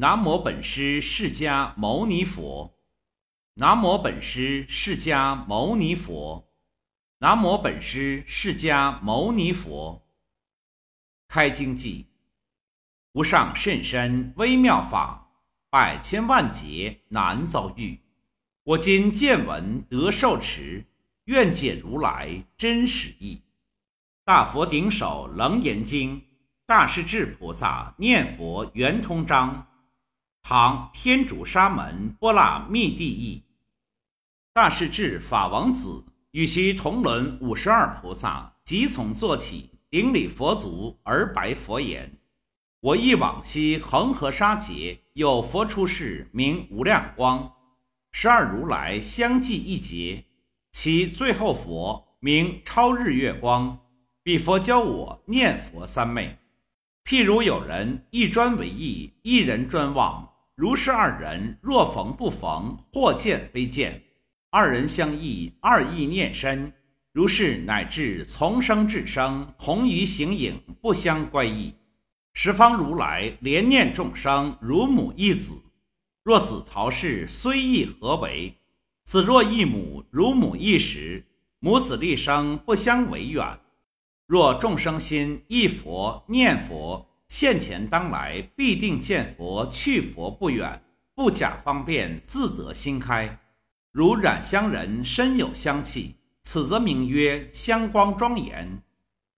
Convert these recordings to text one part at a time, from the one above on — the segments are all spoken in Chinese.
南无本师释迦牟尼佛。南无本师释迦牟尼佛。南无本师释迦牟尼佛。开经偈：无上甚深微妙法，百千万劫难遭遇。我今见闻得受持，愿解如来真实义。大佛顶首楞严经，大势至菩萨念佛圆通章，唐天竺沙门波那密地译。大势至法王子与其同伦五十二菩萨即从坐起，顶礼佛足而白佛言：“我忆往昔恒河沙劫，有佛出世，名无量光，十二如来相继一劫，其最后佛名超日月光。”彼佛教我念佛三昧，譬如有人一专为意，一人专望。如是二人，若逢不逢，或见非见，二人相忆，二意念深。如是乃至从生至生，同于形影，不相乖异。十方如来怜念众生，如母一子。若子逃世，虽异何为？子若异母，如母一时，母子立生，不相违远。若众生心忆佛念佛，现前当来必定见佛，去佛不远，不假方便，自得心开。如染香人身有香气，此则名曰香光庄严。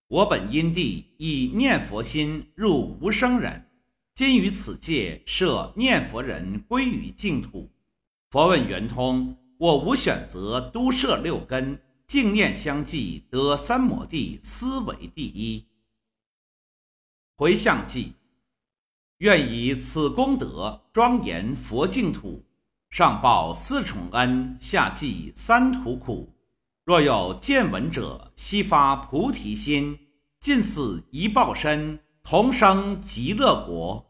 我本因地以念佛心入无生忍，今于此界设念佛人归于净土。佛问圆通，我无选择，都摄六根。净念相继，得三摩地，思为第一。回向记：愿以此功德庄严佛净土，上报四重恩，下济三途苦。若有见闻者，悉发菩提心，尽此一报身，同生极乐国。